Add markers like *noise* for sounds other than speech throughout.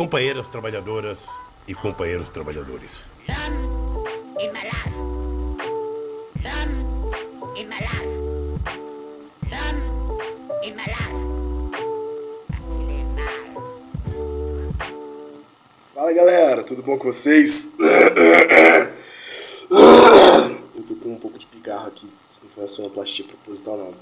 companheiras trabalhadoras e companheiros trabalhadores. Fala galera, tudo bom com vocês? Eu tô com um pouco de pigarro aqui, se não foi a sonoplastia proposital não.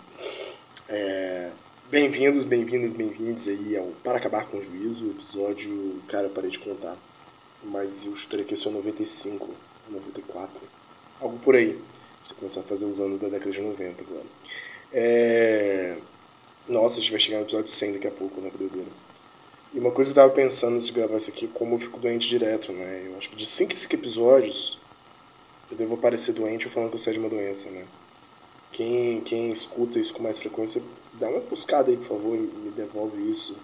É, Bem-vindos, bem-vindas, bem-vindos aí ao Para Acabar com o Juízo, episódio, cara, eu parei de contar, mas eu esse é o 95, 94, algo por aí. A gente vai começar a fazer os anos da década de 90 agora. É... Nossa, a gente vai chegar no episódio 100 daqui a pouco, né, que doideira. E uma coisa que eu tava pensando antes de gravar isso aqui, como eu fico doente direto, né? Eu acho que de 5 a 5 episódios, eu devo aparecer doente ou falando que eu saio de uma doença, né? Quem, quem escuta isso com mais frequência, dá uma buscada aí, por favor, e me devolve isso.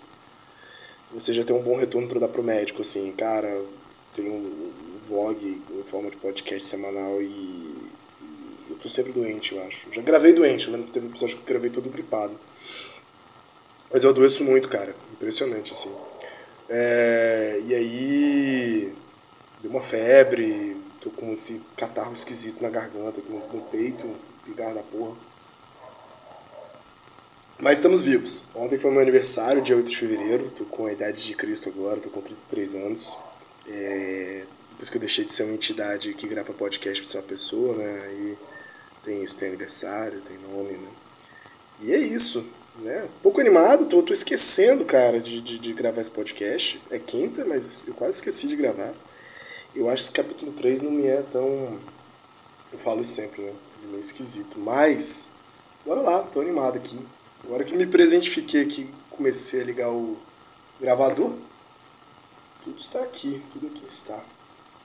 Você já tem um bom retorno para dar pro médico, assim, cara, tem um vlog em forma de podcast semanal e, e eu tô sempre doente, eu acho. Já gravei doente, eu lembro que teve um episódio que eu gravei todo gripado. Mas eu adoeço muito, cara. Impressionante, assim. É, e aí. Deu uma febre, tô com esse catarro esquisito na garganta, aqui no, no peito, pigarro da porra. Mas estamos vivos. Ontem foi meu aniversário, dia 8 de fevereiro. Tô com a idade de Cristo agora, tô com 33 anos. É, depois que eu deixei de ser uma entidade que grava podcast pra ser uma pessoa, né? Aí tem isso, tem aniversário, tem nome, né? E é isso, né? Pouco animado, tô, tô esquecendo, cara, de, de, de gravar esse podcast. É quinta, mas eu quase esqueci de gravar. Eu acho que esse capítulo 3 não me é tão. Eu falo isso sempre, né? Ele é meio esquisito. Mas, bora lá, tô animado aqui. Agora que me presentifiquei aqui, comecei a ligar o gravador, tudo está aqui, tudo aqui está.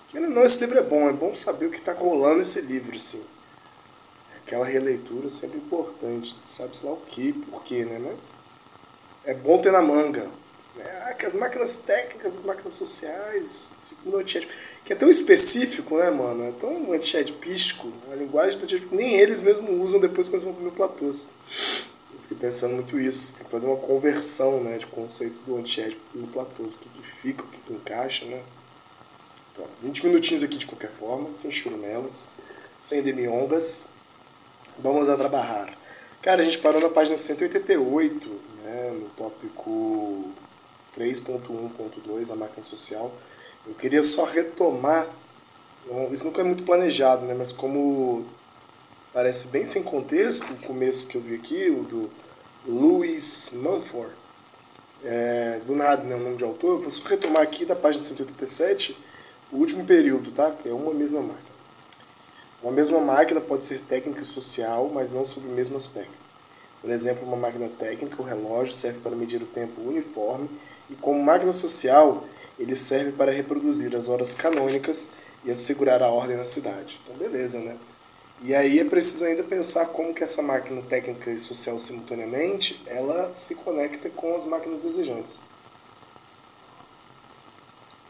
Querendo ou não, esse livro é bom, é bom saber o que está rolando nesse livro, assim. Aquela releitura sempre importante, sabe-se lá o que, por quê, né? Mas é bom ter na manga. Né? Ah, que as máquinas técnicas, as máquinas sociais, segundo o antiético, que é tão específico, né, mano? É tão antiético, a linguagem do antiético, nem eles mesmos usam depois que eles vão comer platôs. Fiquei pensando muito isso, tem que fazer uma conversão, né, de conceitos do antiético no platô, o que que fica, o que que encaixa, né? Pronto, 20 minutinhos aqui de qualquer forma, sem churumelas, sem demiongas. Vamos a trabalhar. Cara, a gente parou na página 188, né, no tópico 3.1.2, a máquina social. Eu queria só retomar, isso nunca é muito planejado, né, mas como parece bem sem contexto, o começo que eu vi aqui, o do Louis Mumford, é, do nada, né, o nome de autor, eu vou retomar aqui da página 187, o último período, tá, que é uma mesma máquina. Uma mesma máquina pode ser técnica e social, mas não sob o mesmo aspecto. Por exemplo, uma máquina técnica, o relógio, serve para medir o tempo uniforme, e como máquina social, ele serve para reproduzir as horas canônicas e assegurar a ordem na cidade. Então, beleza, né? E aí é preciso ainda pensar como que essa máquina técnica e social simultaneamente, ela se conecta com as máquinas desejantes.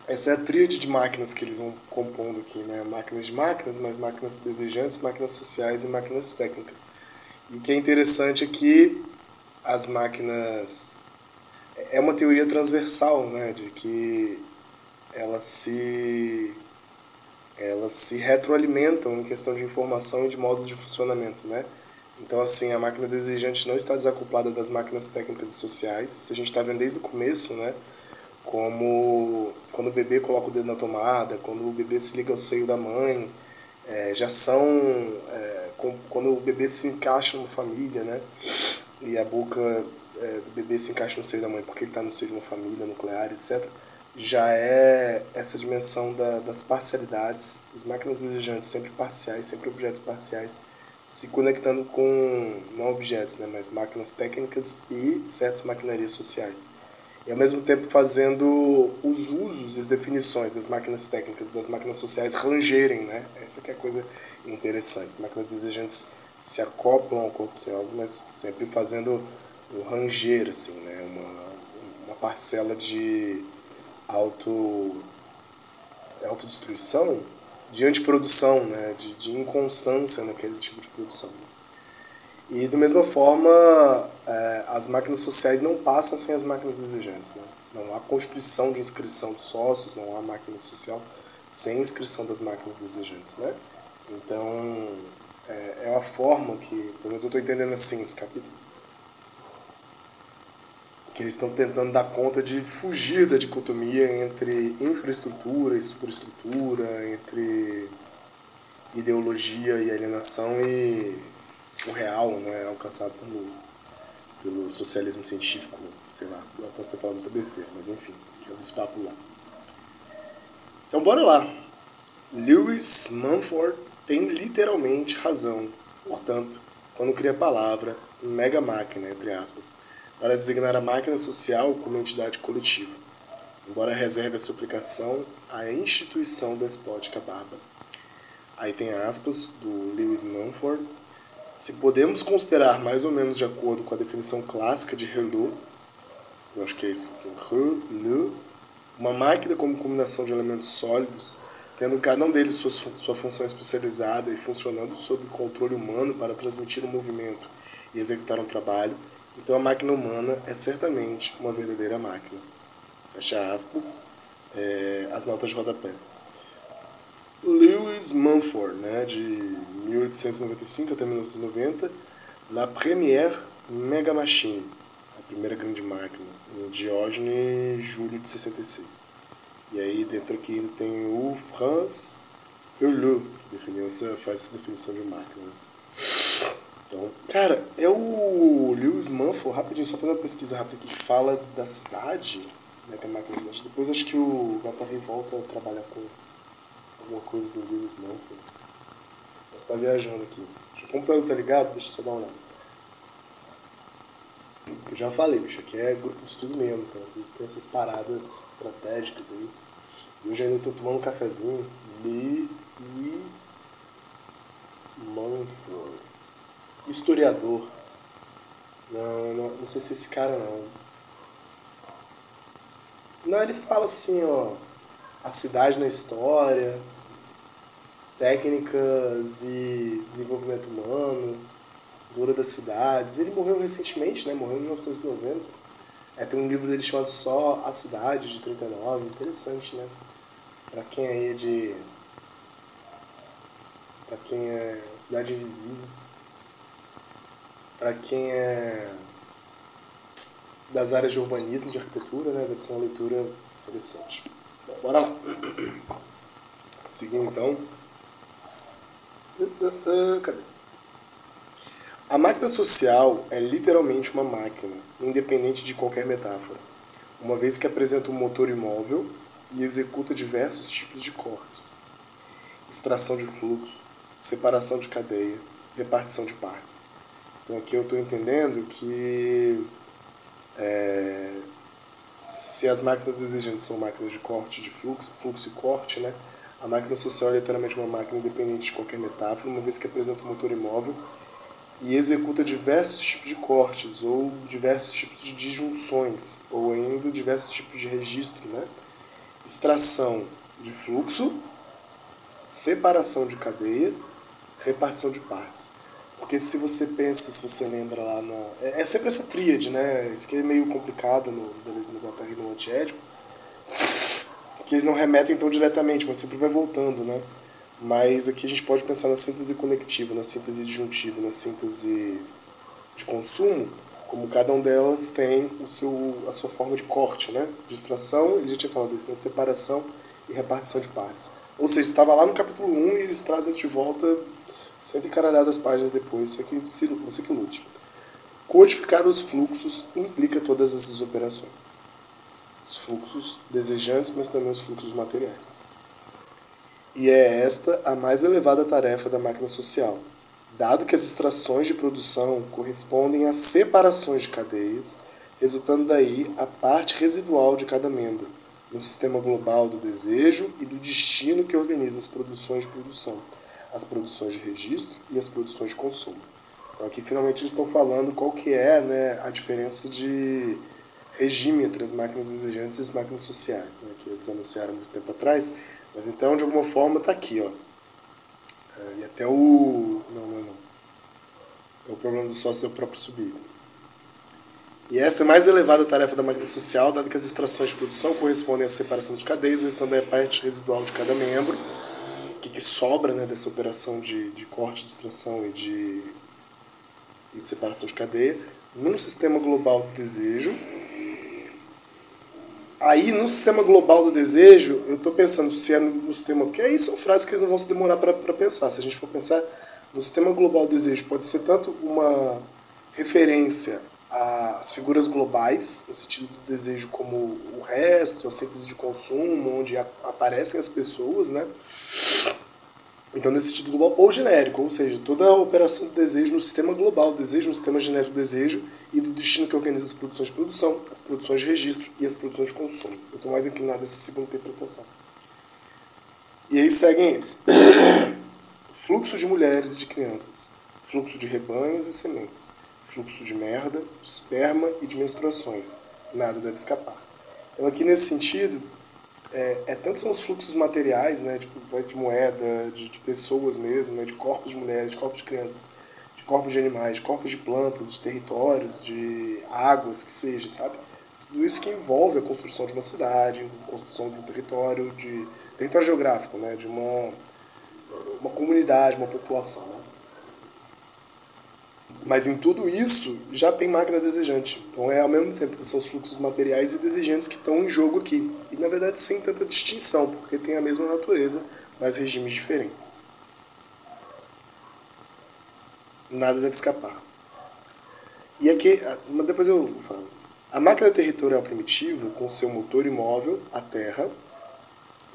Essa é a tríade de máquinas que eles vão compondo aqui, né? Máquinas de máquinas, mais máquinas desejantes, máquinas sociais e máquinas técnicas. E o que é interessante é que as máquinas é uma teoria transversal, né, de que elas se elas se retroalimentam em questão de informação e de modos de funcionamento, né? Então, assim, a máquina desejante não está desacoplada das máquinas técnicas e sociais. Isso a gente está vendo desde o começo, né? Como quando o bebê coloca o dedo na tomada, quando o bebê se liga ao seio da mãe, é, já são é, com, quando o bebê se encaixa numa família, né? E a boca é, do bebê se encaixa no seio da mãe porque ele está no seio de uma família nuclear, etc. Já é essa dimensão da, das parcialidades, as máquinas desejantes sempre parciais, sempre objetos parciais, se conectando com não objetos, né, mas máquinas técnicas e certas maquinarias sociais e ao mesmo tempo fazendo os usos e as definições das máquinas técnicas das máquinas sociais rangerem, né? Essa que é a coisa interessante. As máquinas desejantes se acoplam ao corpo selvagem, mas sempre fazendo um ranger, assim, né? Uma, uma parcela de auto autodestruição, de antiprodução, né? De, de inconstância naquele tipo de produção. Né? E, da mesma forma, é, as máquinas sociais não passam sem as máquinas desejantes. Né? Não há constituição de inscrição de sócios, não há máquina social sem inscrição das máquinas desejantes, né? Então, é, é uma forma que, pelo menos eu estou entendendo assim esse capítulo, que eles estão tentando dar conta de fugir da dicotomia entre infraestrutura e superestrutura, entre ideologia e alienação e o real, né, alcançado pelo, pelo socialismo científico, sei lá, eu posso ter falado muita besteira, mas enfim, que é o papo lá. Então bora lá. Lewis Mumford tem literalmente razão, portanto, quando cria a palavra mega máquina, entre aspas, para designar a máquina social como entidade coletiva, embora reserve a sua aplicação à instituição despótica bárbara. Aí tem aspas do Lewis Mumford. Se podemos considerar mais ou menos de acordo com a definição clássica de Relu, eu acho que é isso, assim, Relu, uma máquina como combinação de elementos sólidos, tendo cada um deles sua, sua função especializada e funcionando sob controle humano para transmitir um movimento e executar um trabalho, então a máquina humana é certamente uma verdadeira máquina. Fecha aspas, é, as notas de rodapé. Lewis Mumford, né, de 1895 até 1990, La Première Mega Machine, a primeira grande máquina, em Diógenes, julho de 66. E aí dentro aqui ainda tem o Franz Hurleux, que definiu essa, faz essa definição de máquina. Cara, é o Lewis Mumford, rapidinho, só fazer uma pesquisa rápida que fala da cidade, né, que é cidade. Depois acho que o Gattari volta a trabalhar com alguma coisa do Lewis Mumford. Posso estar viajando aqui. O computador tá ligado? Deixa eu só dar uma olhada. Eu já falei, bicho, aqui é grupo de estudo mesmo, então vocês têm essas paradas estratégicas aí. E hoje ainda estou tomando um cafezinho. Lewis Mumford. Historiador. Não, não, não sei se é esse cara não. Não, ele fala assim, ó. A cidade na história técnicas e desenvolvimento humano, cultura das cidades. Ele morreu recentemente, né? Morreu em 1990. É, tem um livro dele chamado Só a Cidade, de 39. Interessante, né? Pra quem aí é de... Pra quem é Cidade Invisível. Pra quem é das áreas de urbanismo, de arquitetura, né? Deve ser uma leitura interessante. Bom, bora lá. Seguindo então. Cadê? A máquina social é literalmente uma máquina, independente de qualquer metáfora, uma vez que apresenta um motor imóvel e executa diversos tipos de cortes: extração de fluxo, separação de cadeia, repartição de partes. Então aqui eu estou entendendo que é, se as máquinas desejantes são máquinas de corte de fluxo, fluxo e corte, né? A máquina social é literalmente uma máquina independente de qualquer metáfora, uma vez que apresenta um motor imóvel e executa diversos tipos de cortes ou diversos tipos de disjunções ou ainda diversos tipos de registro, né? Extração de fluxo, separação de cadeia, repartição de partes. Porque se você pensa, se você lembra lá na... É, é sempre essa tríade, né? Isso que é meio complicado no Deleuze no Guattari no Antiédipo que eles não remetem tão diretamente, mas sempre vai voltando, né? Mas aqui a gente pode pensar na síntese conectiva, na síntese disjuntiva, na síntese de consumo, como cada um delas tem o seu, a sua forma de corte, né? De extração, ele já tinha falado isso, na né? separação e repartição de partes. Ou seja, estava lá no capítulo 1 e eles trazem isso de volta sempre encaralhado as páginas depois, você que, você que lute. Codificar os fluxos implica todas essas operações os fluxos desejantes, mas também os fluxos materiais. E é esta a mais elevada tarefa da máquina social, dado que as extrações de produção correspondem a separações de cadeias, resultando daí a parte residual de cada membro, no sistema global do desejo e do destino que organiza as produções de produção, as produções de registro e as produções de consumo. Então aqui finalmente eles estão falando qual que é né, a diferença de regime entre as máquinas desejantes e as máquinas sociais, né, que eles anunciaram muito tempo atrás, mas então de alguma forma está aqui, ó. É, e até o. Não, não, não. É o problema do sócio é o próprio subido. E esta é a mais elevada tarefa da máquina social, dado que as extrações de produção correspondem à separação de cadeias, restando a parte residual de cada membro, que, que sobra né, dessa operação de, de corte, de extração e de, e separação de cadeia, num sistema global do desejo. Aí, no sistema global do desejo, eu estou pensando se é no, sistema. Porque aí são frases que eles não vão se demorar para pensar. Se a gente for pensar no sistema global do desejo, pode ser tanto uma referência as figuras globais, no sentido do desejo como o resto, a síntese de consumo, onde aparecem as pessoas, né? Então, nesse sentido global, ou genérico, ou seja, toda a operação do desejo no sistema global desejo, no sistema genérico do desejo e do destino que organiza as produções de produção, as produções de registro e as produções de consumo. Eu estou mais inclinado a essa segunda interpretação. E aí seguem eles. *coughs* Fluxo de mulheres e de crianças, fluxo de rebanhos e sementes, fluxo de merda, de esperma e de menstruações. Nada deve escapar. Então aqui nesse sentido, é, é tanto são os fluxos materiais, né, tipo, de moeda, de, de pessoas mesmo, né, de corpos de mulheres, de corpos de crianças, de corpos de animais, de corpos de plantas, de territórios, de águas, que seja, sabe? Tudo isso que envolve a construção de uma cidade, a construção de um território, de território geográfico, né, de uma, uma comunidade, uma população? Mas em tudo isso já tem máquina desejante. Então é ao mesmo tempo são os fluxos materiais e desejantes que estão em jogo aqui. E na verdade sem tanta distinção, porque tem a mesma natureza, mas regimes diferentes. Nada deve escapar. E aqui, depois eu falo. A máquina territorial primitiva, com seu motor imóvel, a Terra,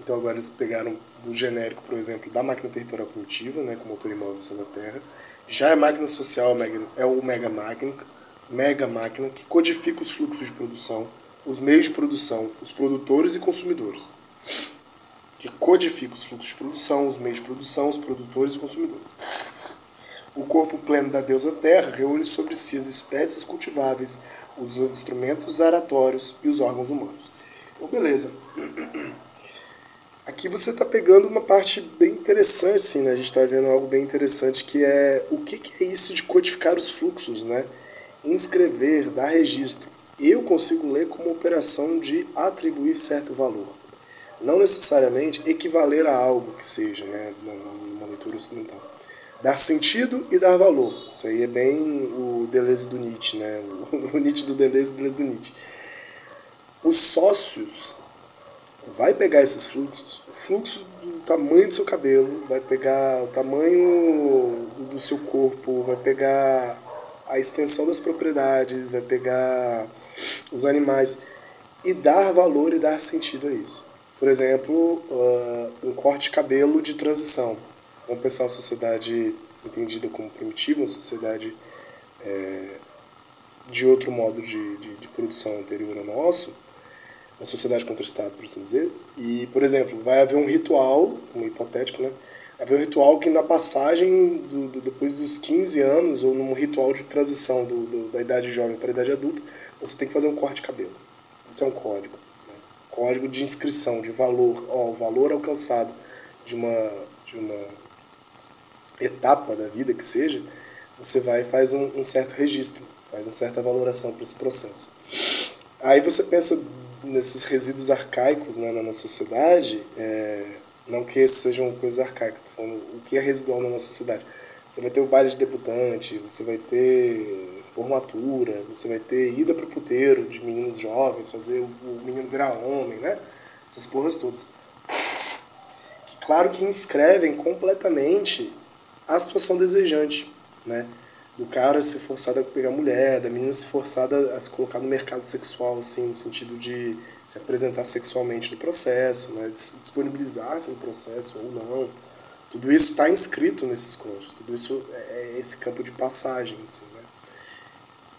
então agora eles pegaram do genérico, por exemplo, da máquina territorial primitiva, né, com motor imóvel sendo a Terra, já a máquina social é o mega máquina, mega máquina que codifica os fluxos de produção, os meios de produção, os produtores e consumidores. Que codifica os fluxos de produção, os meios de produção, os produtores e consumidores. O corpo pleno da deusa Terra reúne sobre si as espécies cultiváveis, os instrumentos aratórios e os órgãos humanos. Então, beleza. Aqui você está pegando uma parte bem interessante, sim, né? A gente está vendo algo bem interessante que é o que, que é isso de codificar os fluxos, né? Inscrever, dar registro. Eu consigo ler como operação de atribuir certo valor. Não necessariamente equivaler a algo que seja, né? Numa leitura ocidental. Dar sentido e dar valor. Isso aí é bem o Deleuze do Nietzsche, né? *laughs* O Nietzsche do Deleuze e o Deleuze do Nietzsche. Os sócios vai pegar esses fluxos, o fluxo do tamanho do seu cabelo, vai pegar o tamanho do, do seu corpo, vai pegar a extensão das propriedades, vai pegar os animais e dar valor e dar sentido a isso. Por exemplo, uh, um corte de cabelo de transição. Vamos pensar uma sociedade entendida como primitiva, uma sociedade é, de outro modo de, de, de produção anterior ao nosso, uma sociedade contra o Estado, por assim dizer. E, por exemplo, vai haver um ritual, um hipotético, né? Vai haver um ritual que na passagem, do, do, depois dos 15 anos, ou num ritual de transição do, do, da idade jovem para a idade adulta, você tem que fazer um corte de cabelo. Isso é um código. Né? Código de inscrição, de valor. Ó, o valor alcançado de uma, de uma etapa da vida que seja, você vai e faz um, um certo registro, faz uma certa valoração para esse processo. Aí você pensa nesses resíduos arcaicos né, na nossa sociedade, é, não que sejam coisas arcaicas, estou falando o que é residual na nossa sociedade. Você vai ter o baile de debutante, você vai ter formatura, você vai ter ida para o puteiro de meninos jovens, fazer o menino virar homem, né? Essas porras todas. Que, claro que inscrevem completamente a situação desejante, né? Do cara ser forçado a pegar mulher, da menina ser forçada a se colocar no mercado sexual, assim, no sentido de se apresentar sexualmente no processo, né, de se disponibilizar-se no processo ou não. Tudo isso está inscrito nesses códigos, tudo isso é, é esse campo de passagem, assim, né.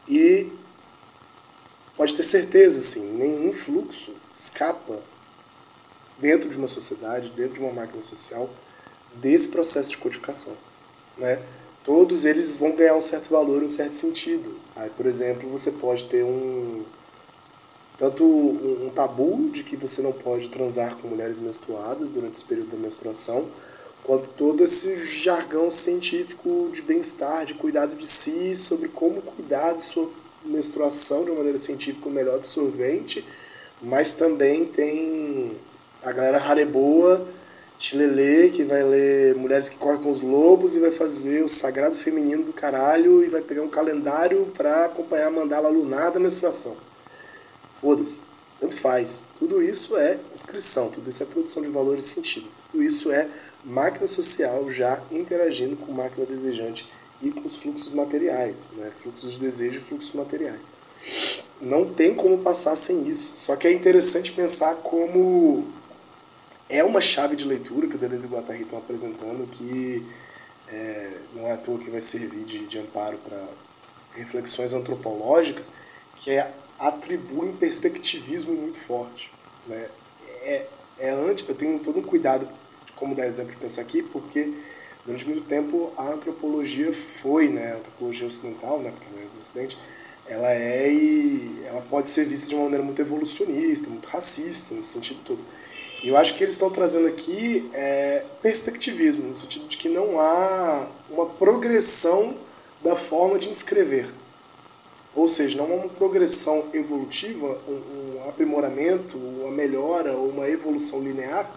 E pode ter certeza, assim, nenhum fluxo escapa dentro de uma sociedade, dentro de uma máquina social, desse processo de codificação, né todos eles vão ganhar um certo valor, um certo sentido. Aí, por exemplo, você pode ter um tanto um, um tabu de que você não pode transar com mulheres menstruadas durante esse período da menstruação, quanto todo esse jargão científico de bem-estar, de cuidado de si, sobre como cuidar de sua menstruação de uma maneira científica melhor absorvente, mas também tem a galera rareboa, chilelê, que vai ler Mulheres que Correm com os Lobos e vai fazer o Sagrado Feminino do Caralho e vai pegar um calendário para acompanhar a mandala lunar da menstruação. Foda-se. Tanto faz. Tudo isso é inscrição, tudo isso é produção de valor e sentido. Tudo isso é máquina social já interagindo com máquina desejante e com os fluxos materiais, né? fluxos de desejo e fluxos materiais. Não tem como passar sem isso. Só que é interessante pensar como é uma chave de leitura que o Deleuze e o Guattari estão apresentando que é, não é à toa que vai servir de, de amparo para reflexões antropológicas, que é atribui um perspectivismo muito forte. Né? É, é antes, eu tenho todo um cuidado de como dar exemplo de pensar aqui, porque durante muito tempo a antropologia foi, né, a antropologia ocidental, né, porque ela é do ocidente, ela é e ela pode ser vista de uma maneira muito evolucionista, muito racista, nesse sentido todo. Eu acho que eles estão trazendo aqui é, perspectivismo, no sentido de que não há uma progressão da forma de inscrever. Ou seja, não há uma progressão evolutiva, um, um aprimoramento, uma melhora ou uma evolução linear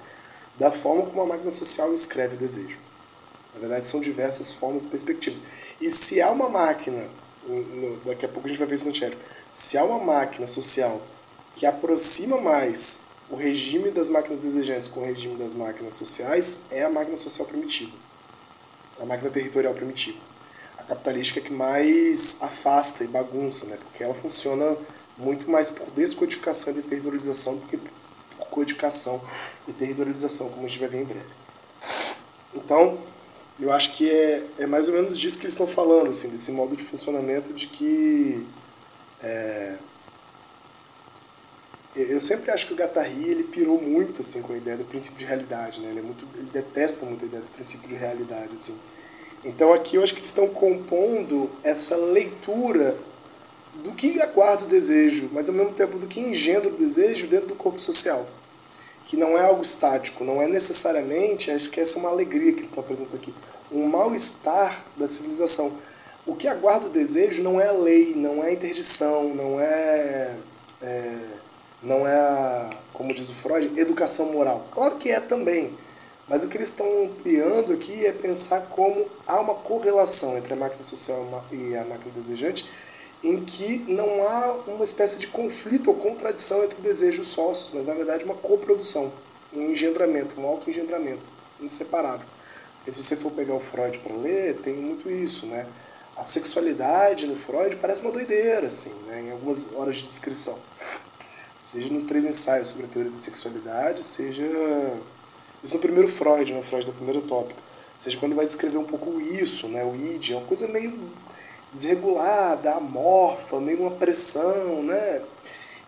da forma como a máquina social escreve o desejo. Na verdade, são diversas formas e perspectivas. E se há uma máquina, daqui a pouco a gente vai ver isso no chat, se há uma máquina social que aproxima mais o regime das máquinas desejantes com o regime das máquinas sociais, é a máquina social primitiva, a máquina territorial primitiva capitalística que mais afasta e bagunça, né? Porque ela funciona muito mais por descodificação e desterritorialização do que por codificação e territorialização, como a gente vai ver em breve. Então, eu acho que é, é mais ou menos disso que eles estão falando, assim, desse modo de funcionamento de que é, eu sempre acho que o Gattari ele pirou muito assim com a ideia do princípio de realidade, né? Ele é muito ele detesta muito a ideia do princípio de realidade assim. Então aqui eu acho que eles estão compondo essa leitura do que aguarda o desejo, mas ao mesmo tempo do que engendra o desejo dentro do corpo social. Que não é algo estático, não é necessariamente, acho que essa é uma alegria que eles estão apresentando aqui, um mal-estar da civilização. O que aguarda o desejo não é a lei, não é a interdição, não é, é não é, a, como diz o Freud, educação moral. Claro que é também, mas o que eles estão ampliando aqui é pensar como há uma correlação entre a máquina social e a máquina desejante, em que não há uma espécie de conflito ou contradição entre desejos sócios, mas na verdade uma coprodução, um engendramento, um auto-engendramento, inseparável. Porque se você for pegar o Freud para ler, tem muito isso, né? A sexualidade no Freud parece uma doideira, assim, né? em algumas horas de descrição. Seja nos três ensaios sobre a teoria da sexualidade, seja isso no primeiro Freud, né, Freud da primeira tópica. Seja, quando ele vai descrever um pouco isso, né, o id, é uma coisa meio desregulada, amorfa, meio uma pressão, né?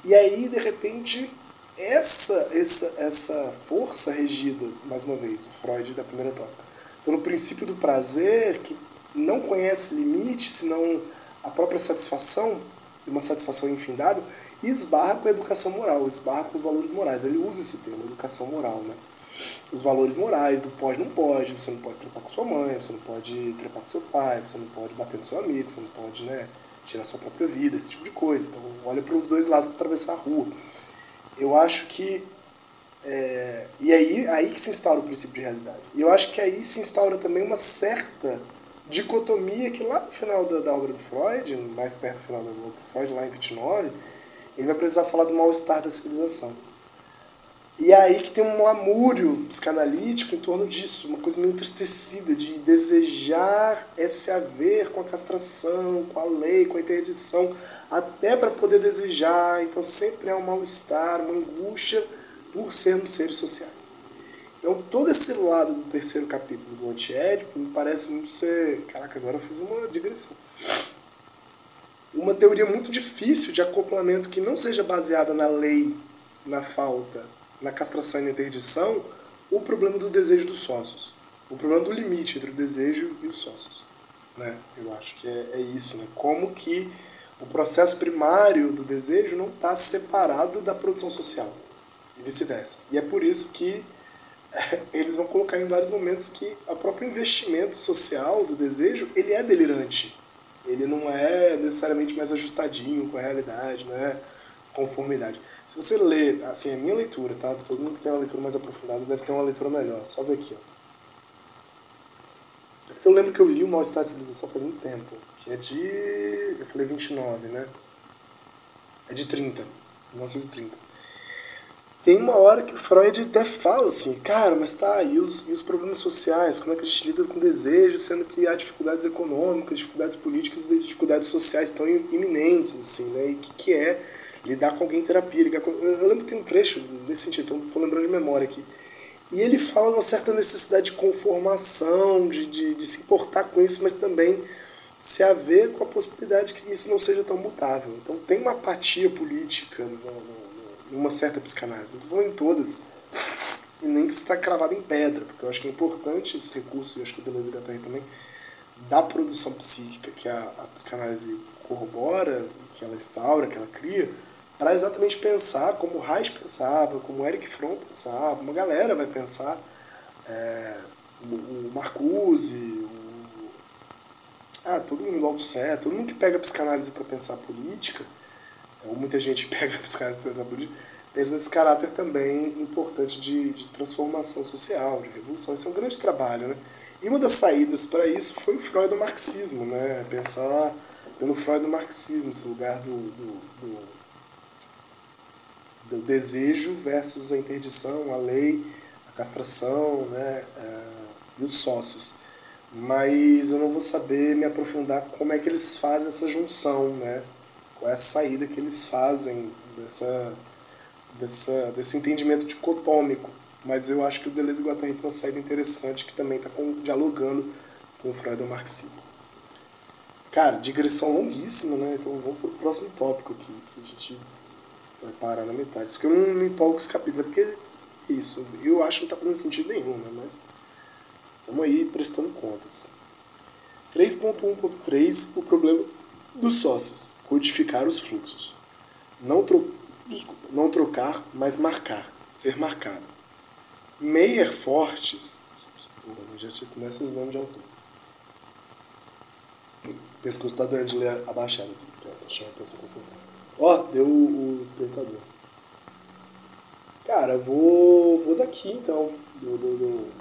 E aí, de repente, essa, essa, essa força regida, mais uma vez, o Freud da primeira tópica, pelo princípio do prazer, que não conhece limite, senão a própria satisfação, uma satisfação infindável, e esbarra com a educação moral, esbarra com os valores morais. Ele usa esse termo, educação moral, né? os valores morais do pode não pode, você não pode trepar com sua mãe, você não pode trepar com seu pai, você não pode bater no seu amigo, você não pode, né, tirar sua própria vida, esse tipo de coisa. Então, olha para os dois lados para atravessar a rua. Eu acho que é, e aí, aí que se instaura o princípio de realidade. E eu acho que aí se instaura também uma certa dicotomia que lá no final da, da obra do Freud, mais perto do final da obra do Freud, lá em 29, ele vai precisar falar do mal-estar da civilização. E é aí que tem um lamúrio psicanalítico em torno disso, uma coisa meio entristecida, de desejar esse haver com a castração, com a lei, com a interdição, até para poder desejar. Então sempre é um mal-estar, uma angústia por sermos seres sociais. Então todo esse lado do terceiro capítulo do Antiédipo me parece muito ser. Caraca, agora eu fiz uma digressão. Uma teoria muito difícil de acoplamento que não seja baseada na lei, na falta na castração e na interdição o problema do desejo dos sócios. O problema do limite entre o desejo e os sócios. Né? Eu acho que é, é isso. Né? Como que o processo primário do desejo não está separado da produção social. E vice-versa. E é por isso que *laughs* eles vão colocar em vários momentos que o próprio investimento social do desejo ele é delirante. Ele não é necessariamente mais ajustadinho com a realidade, não é conformidade. Se você lê, assim, a minha leitura, tá? Todo mundo que tem uma leitura mais aprofundada deve ter uma leitura melhor. Só ver aqui, ó. É porque eu lembro que eu li o Mal-Estar de Civilização faz muito tempo, que é de... eu falei 29, né? É de 30, 1930. Tem uma hora que o Freud até fala assim, cara, mas tá, e os, e os problemas sociais? Como é que a gente lida com desejo, sendo que há dificuldades econômicas, dificuldades políticas e dificuldades sociais tão iminentes, assim, né? E o que, que é lidar com alguém em terapia? Com... Eu lembro que tem um trecho desse sentido, tô, tô lembrando de memória aqui. E ele fala uma certa necessidade de conformação, de, de, de se importar com isso, mas também se haver com a possibilidade que isso não seja tão mutável. Então tem uma apatia política no, no numa certa psicanálise. Não estou falando em todas, e nem que está cravado em pedra, porque eu acho que é importante esse recurso, e acho que o Deleuze Guattari também, da produção psíquica que a, a psicanálise corrobora, e que ela instaura, que ela cria, para exatamente pensar como Reich pensava, como Eric Fromm pensava, uma galera vai pensar, é, o, Marcuse, o, ah, todo mundo, Althusser, todo mundo que pega a psicanálise para pensar política, ou muita gente *laughs* pega os caras pensa pensa nesse caráter também importante de, de transformação social, de revolução. Isso é um grande trabalho, né? E uma das saídas para isso foi o Freud do marxismo, né? Pensar pelo Freud do marxismo, esse lugar do, do, do, do desejo versus a interdição, a lei, a castração, né? Uh, e os sócios. Mas eu não vou saber me aprofundar como é que eles fazem essa junção, né? Qual é a saída que eles fazem dessa, dessa, desse entendimento dicotômico. Mas eu acho que o Deleuze e Guattari tem uma saída interessante que também está dialogando com o Freud e o marxismo. Cara, digressão longuíssima, né? Então vamos para o próximo tópico aqui, que a gente vai parar na metade. Isso que eu não me empolgo com esse capítulo, porque é isso, eu acho que não está fazendo sentido nenhum, né? Mas estamos aí prestando contas. 3.1.3, o problema dos sócios codificar os fluxos. Não, tro... Desculpa, não trocar, mas marcar, ser marcado. Meyer Fortes, porra, já começa os nomes de autor. O pescoço tá doendo de ler abaixado aqui. Pronto, deixa eu pessoa confortável. Ó, deu o, despertador. Cara, vou, vou daqui então. Do, do, do...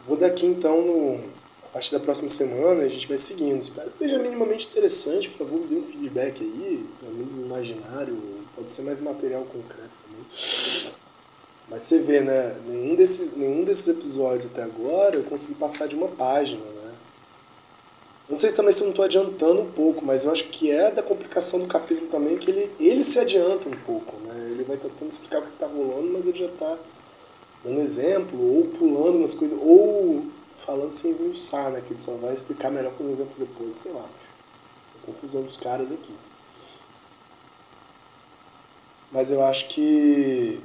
Vou daqui então no, partir da próxima semana a gente vai seguindo. Espero que esteja minimamente interessante. Por favor, me dê um feedback aí, pelo menos imaginário. Pode ser mais material concreto também. Mas você vê, né? Nenhum desses, nenhum desses episódios até agora eu consegui passar de uma página, né? Não sei também se eu não estou adiantando um pouco, mas eu acho que é da complicação do capítulo também que ele, ele se adianta um pouco, né? Ele vai tentando explicar o que está rolando, mas ele já está dando exemplo, ou pulando umas coisas, ou falando sem esmiuçar, né? Que ele só vai explicar melhor com os exemplos depois, sei lá. Essa confusão dos caras aqui. Mas eu acho que.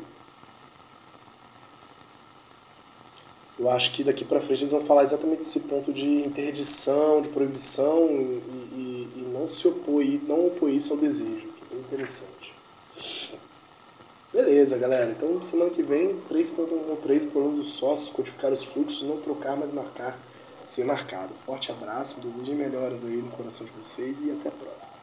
Eu acho que daqui para frente eles vão falar exatamente desse ponto de interdição, de proibição e, e, e não se opor, não opor isso ao desejo, que é bem interessante. Beleza, galera. Então, semana que vem, 3.1.3, problema dos sócios, codificar os fluxos, não trocar, mas marcar, ser marcado. Forte abraço, desejem melhoras aí no coração de vocês e até a próxima.